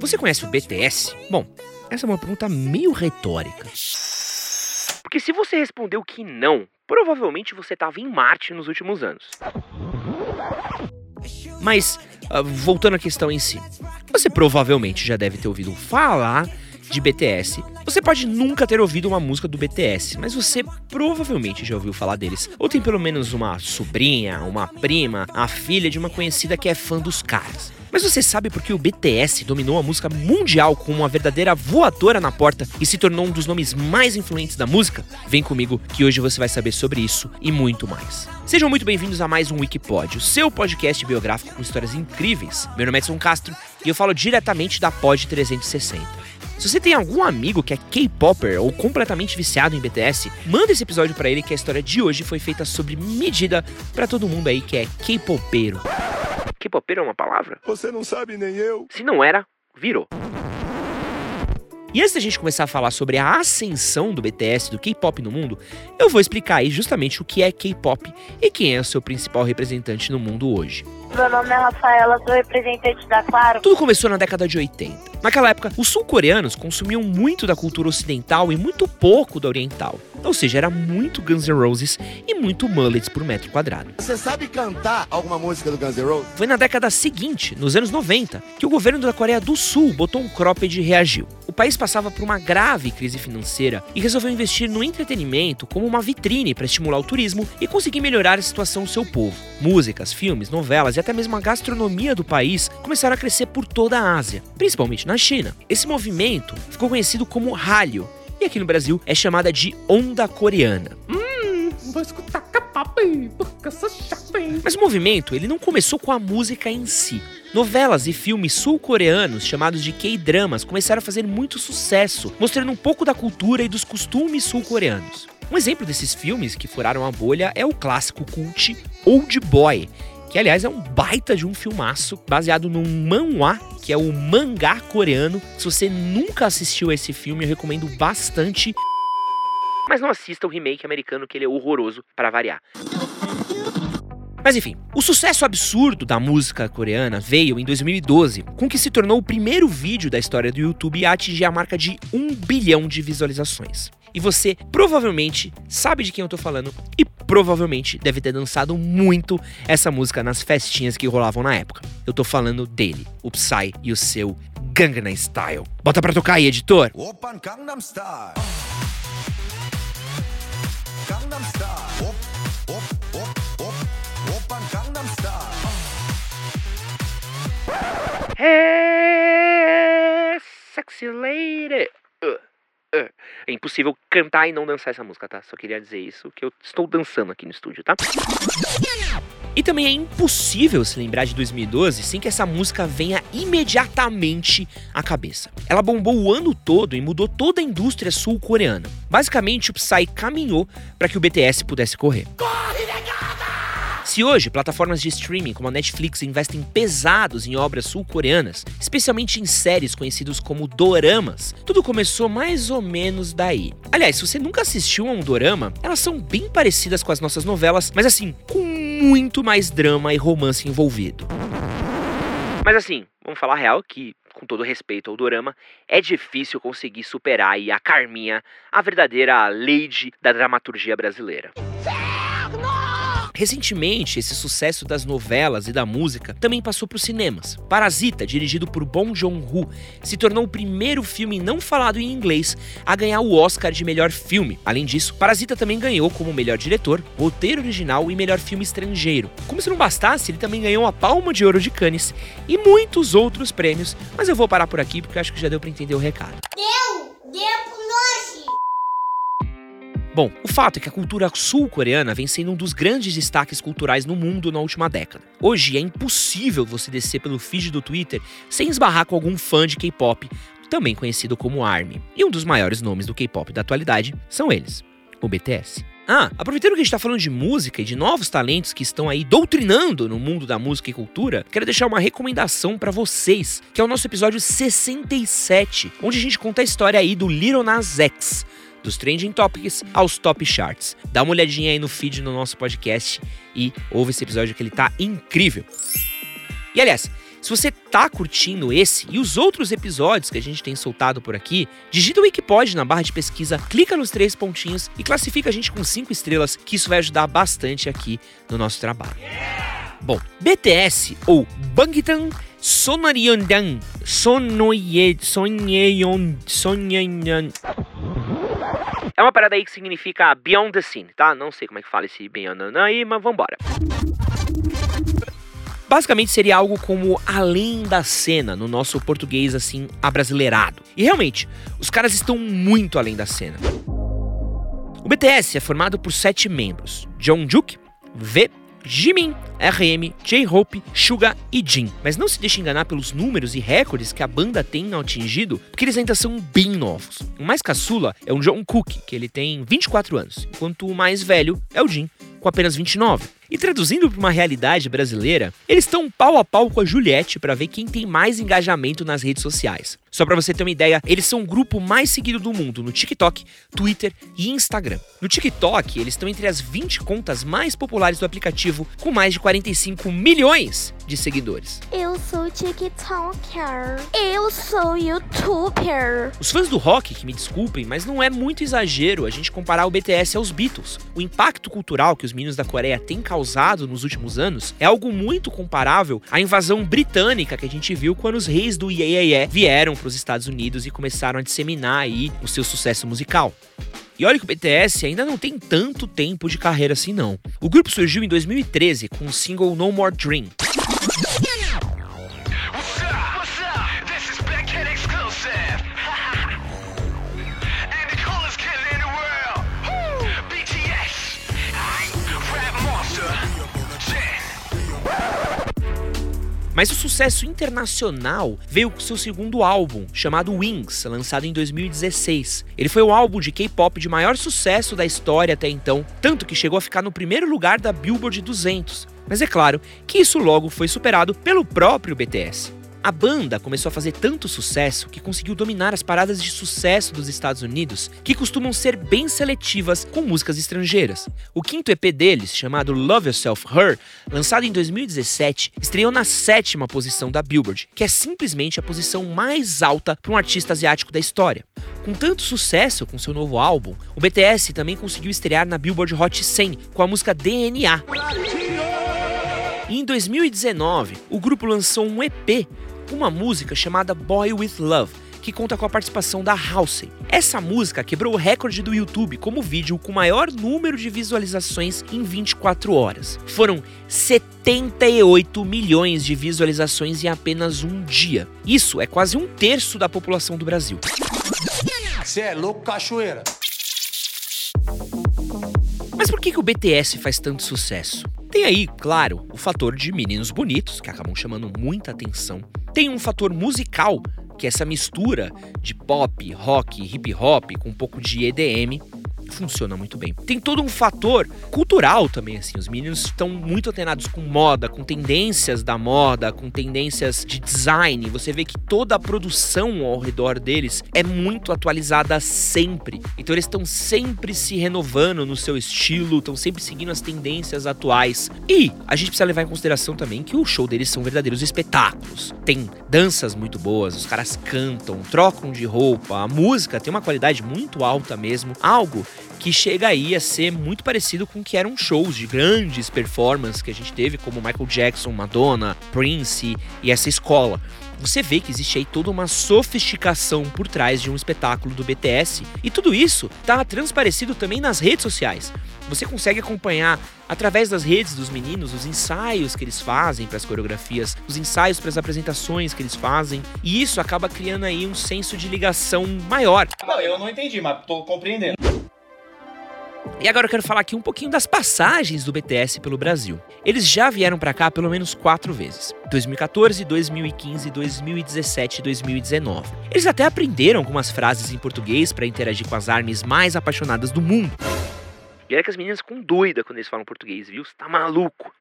Você conhece o BTS? Bom, essa é uma pergunta meio retórica. Porque se você respondeu que não, provavelmente você estava em Marte nos últimos anos. Mas, uh, voltando à questão em si, você provavelmente já deve ter ouvido falar de BTS. Você pode nunca ter ouvido uma música do BTS, mas você provavelmente já ouviu falar deles. Ou tem pelo menos uma sobrinha, uma prima, a filha de uma conhecida que é fã dos caras. Mas você sabe por que o BTS dominou a música mundial com uma verdadeira voadora na porta e se tornou um dos nomes mais influentes da música? Vem comigo que hoje você vai saber sobre isso e muito mais. Sejam muito bem-vindos a mais um Wikipod, o seu podcast biográfico com histórias incríveis. Meu nome é Edson Castro e eu falo diretamente da Pod 360. Se você tem algum amigo que é K-Popper ou completamente viciado em BTS, manda esse episódio para ele que a história de hoje foi feita sob medida para todo mundo aí que é K-Popeiro. K-Popeiro é uma palavra? Você não sabe nem eu. Se não era, virou. E antes da gente começar a falar sobre a ascensão do BTS, do K-pop no mundo, eu vou explicar aí justamente o que é K-pop e quem é o seu principal representante no mundo hoje. Meu nome é Rafaela, sou representante da Claro. Tudo começou na década de 80. Naquela época, os sul-coreanos consumiam muito da cultura ocidental e muito pouco da oriental. Ou seja, era muito Guns N' Roses e muito mullets por metro quadrado. Você sabe cantar alguma música do Guns N' Roses? Foi na década seguinte, nos anos 90, que o governo da Coreia do Sul botou um cropped e reagiu. O país passava por uma grave crise financeira e resolveu investir no entretenimento como uma vitrine para estimular o turismo e conseguir melhorar a situação do seu povo. Músicas, filmes, novelas e até mesmo a gastronomia do país começaram a crescer por toda a Ásia, principalmente na China. Esse movimento ficou conhecido como Hallyu e aqui no Brasil é chamada de Onda Coreana. Hum, vou escutar K-pop, porque eu sou shopping. Mas o movimento ele não começou com a música em si. Novelas e filmes sul-coreanos chamados de K-dramas começaram a fazer muito sucesso, mostrando um pouco da cultura e dos costumes sul-coreanos. Um exemplo desses filmes que furaram a bolha é o clássico cult Old Boy, que aliás é um baita de um filmaço baseado num manhwa, que é o mangá coreano. Se você nunca assistiu esse filme, eu recomendo bastante. Mas não assista o remake americano, que ele é horroroso para variar. Mas enfim, o sucesso absurdo da música coreana veio em 2012, com que se tornou o primeiro vídeo da história do YouTube a atingir a marca de um bilhão de visualizações. E você provavelmente sabe de quem eu tô falando e provavelmente deve ter dançado muito essa música nas festinhas que rolavam na época. Eu tô falando dele, o Psy e o seu Gangnam Style. Bota pra tocar aí, editor. Opa, Gangnam Style. Hey, sexy lady. Uh, uh. É impossível cantar e não dançar essa música, tá? Só queria dizer isso, que eu estou dançando aqui no estúdio, tá? E também é impossível se lembrar de 2012 sem que essa música venha imediatamente à cabeça. Ela bombou o ano todo e mudou toda a indústria sul-coreana. Basicamente, o Psy caminhou para que o BTS pudesse correr. Se hoje plataformas de streaming como a Netflix investem pesados em obras sul-coreanas, especialmente em séries conhecidas como doramas, tudo começou mais ou menos daí. Aliás, se você nunca assistiu a um dorama, elas são bem parecidas com as nossas novelas, mas assim, com muito mais drama e romance envolvido. Mas assim, vamos falar real que com todo respeito ao dorama, é difícil conseguir superar a Carminha, a verdadeira lady da dramaturgia brasileira. Recentemente, esse sucesso das novelas e da música também passou para os cinemas. Parasita, dirigido por Bong Joon-ho, se tornou o primeiro filme não falado em inglês a ganhar o Oscar de melhor filme. Além disso, Parasita também ganhou como melhor diretor, roteiro original e melhor filme estrangeiro. Como se não bastasse, ele também ganhou a Palma de Ouro de Cannes e muitos outros prêmios, mas eu vou parar por aqui porque acho que já deu para entender o recado. Deu! Deu! Bom, o fato é que a cultura sul-coreana vem sendo um dos grandes destaques culturais no mundo na última década. Hoje é impossível você descer pelo feed do Twitter sem esbarrar com algum fã de K-pop, também conhecido como ARMY. E um dos maiores nomes do K-pop da atualidade são eles, o BTS. Ah, aproveitando que a gente tá falando de música e de novos talentos que estão aí doutrinando no mundo da música e cultura, quero deixar uma recomendação para vocês, que é o nosso episódio 67, onde a gente conta a história aí do Little Nas X, dos trending topics aos top charts. Dá uma olhadinha aí no feed no nosso podcast e ouve esse episódio que ele tá incrível. E aliás, se você tá curtindo esse e os outros episódios que a gente tem soltado por aqui, digita o Wikipod na barra de pesquisa, clica nos três pontinhos e classifica a gente com cinco estrelas, que isso vai ajudar bastante aqui no nosso trabalho. Bom, BTS ou Bangtan Sonaryeondan Sonoye Sonyeon Sonyeon é uma parada aí que significa Beyond the Scene, tá? Não sei como é que fala esse Beyond aí, mas vambora. Basicamente seria algo como além da cena, no nosso português assim, abrasileirado. E realmente, os caras estão muito além da cena. O BTS é formado por sete membros: Jungkook, V, Jimin, RM, J-Hope, Suga e Jin. Mas não se deixe enganar pelos números e recordes que a banda tem atingido, porque eles ainda são bem novos. O mais caçula é o Jungkook, que ele tem 24 anos, enquanto o mais velho é o Jin, com apenas 29. E traduzindo para uma realidade brasileira, eles estão pau a pau com a Juliette para ver quem tem mais engajamento nas redes sociais. Só para você ter uma ideia, eles são o grupo mais seguido do mundo no TikTok, Twitter e Instagram. No TikTok, eles estão entre as 20 contas mais populares do aplicativo, com mais de 45 milhões de seguidores. Eu sou TikToker. Eu sou YouTuber. Os fãs do rock, que me desculpem, mas não é muito exagero a gente comparar o BTS aos Beatles. O impacto cultural que os meninos da Coreia têm causado nos últimos anos é algo muito comparável à invasão britânica que a gente viu quando os reis do Ye vieram para os Estados Unidos e começaram a disseminar aí o seu sucesso musical. E olha que o BTS ainda não tem tanto tempo de carreira assim não. O grupo surgiu em 2013 com o single No More Dream. Mas o sucesso internacional veio com seu segundo álbum, chamado Wings, lançado em 2016. Ele foi o álbum de K-pop de maior sucesso da história até então, tanto que chegou a ficar no primeiro lugar da Billboard 200. Mas é claro que isso logo foi superado pelo próprio BTS. A banda começou a fazer tanto sucesso que conseguiu dominar as paradas de sucesso dos Estados Unidos, que costumam ser bem seletivas com músicas estrangeiras. O quinto EP deles, chamado Love Yourself Her, lançado em 2017, estreou na sétima posição da Billboard, que é simplesmente a posição mais alta para um artista asiático da história. Com tanto sucesso com seu novo álbum, o BTS também conseguiu estrear na Billboard Hot 100 com a música DNA. E em 2019, o grupo lançou um EP uma música chamada Boy With Love, que conta com a participação da Halsey. Essa música quebrou o recorde do YouTube como vídeo com maior número de visualizações em 24 horas. Foram 78 milhões de visualizações em apenas um dia. Isso é quase um terço da população do Brasil. Você é louco, cachoeira. Mas por que, que o BTS faz tanto sucesso? Tem aí, claro, o fator de meninos bonitos, que acabam chamando muita atenção. Tem um fator musical, que é essa mistura de pop, rock, hip hop com um pouco de EDM funciona muito bem. Tem todo um fator cultural também, assim. Os meninos estão muito atenados com moda, com tendências da moda, com tendências de design. Você vê que toda a produção ao redor deles é muito atualizada sempre. Então eles estão sempre se renovando no seu estilo, estão sempre seguindo as tendências atuais. E a gente precisa levar em consideração também que o show deles são verdadeiros espetáculos. Tem danças muito boas, os caras cantam, trocam de roupa, a música tem uma qualidade muito alta mesmo. Algo que chega aí a ser muito parecido com o que eram shows de grandes performances que a gente teve, como Michael Jackson, Madonna, Prince e essa escola. Você vê que existe aí toda uma sofisticação por trás de um espetáculo do BTS e tudo isso tá transparecido também nas redes sociais. Você consegue acompanhar através das redes dos meninos os ensaios que eles fazem para as coreografias, os ensaios para as apresentações que eles fazem, e isso acaba criando aí um senso de ligação maior. Não, eu não entendi, mas tô compreendendo. E agora eu quero falar aqui um pouquinho das passagens do BTS pelo Brasil. Eles já vieram pra cá pelo menos quatro vezes: 2014, 2015, 2017 e 2019. Eles até aprenderam algumas frases em português para interagir com as armes mais apaixonadas do mundo. E olha que as meninas ficam doidas quando eles falam português, viu? Você tá maluco?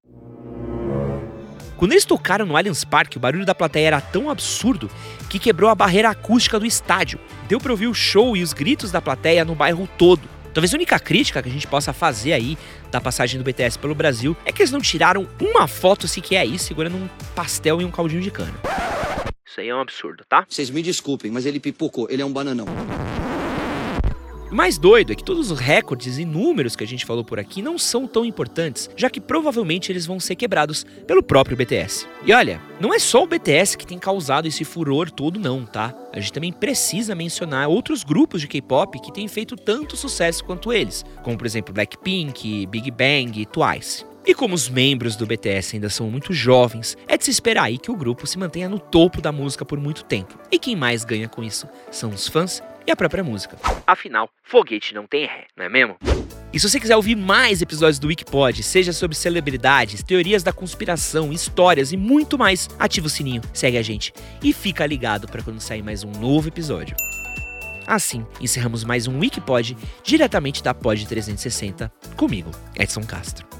Quando eles tocaram no Allianz Parque, o barulho da plateia era tão absurdo que quebrou a barreira acústica do estádio. Deu pra ouvir o show e os gritos da plateia no bairro todo. Talvez a única crítica que a gente possa fazer aí da passagem do BTS pelo Brasil é que eles não tiraram uma foto sequer aí segurando um pastel e um caldinho de cana. Isso aí é um absurdo, tá? Vocês me desculpem, mas ele pipocou, ele é um bananão. O mais doido é que todos os recordes e números que a gente falou por aqui não são tão importantes, já que provavelmente eles vão ser quebrados pelo próprio BTS. E olha, não é só o BTS que tem causado esse furor todo não, tá? A gente também precisa mencionar outros grupos de K-pop que têm feito tanto sucesso quanto eles, como por exemplo Blackpink, Big Bang e Twice. E como os membros do BTS ainda são muito jovens, é de se esperar aí que o grupo se mantenha no topo da música por muito tempo. E quem mais ganha com isso são os fãs e a própria música. Afinal, foguete não tem ré, não é mesmo? E se você quiser ouvir mais episódios do Wikipod, seja sobre celebridades, teorias da conspiração, histórias e muito mais, ativa o sininho, segue a gente e fica ligado para quando sair mais um novo episódio. Assim, encerramos mais um Wikipod diretamente da Pod 360 comigo, Edson Castro.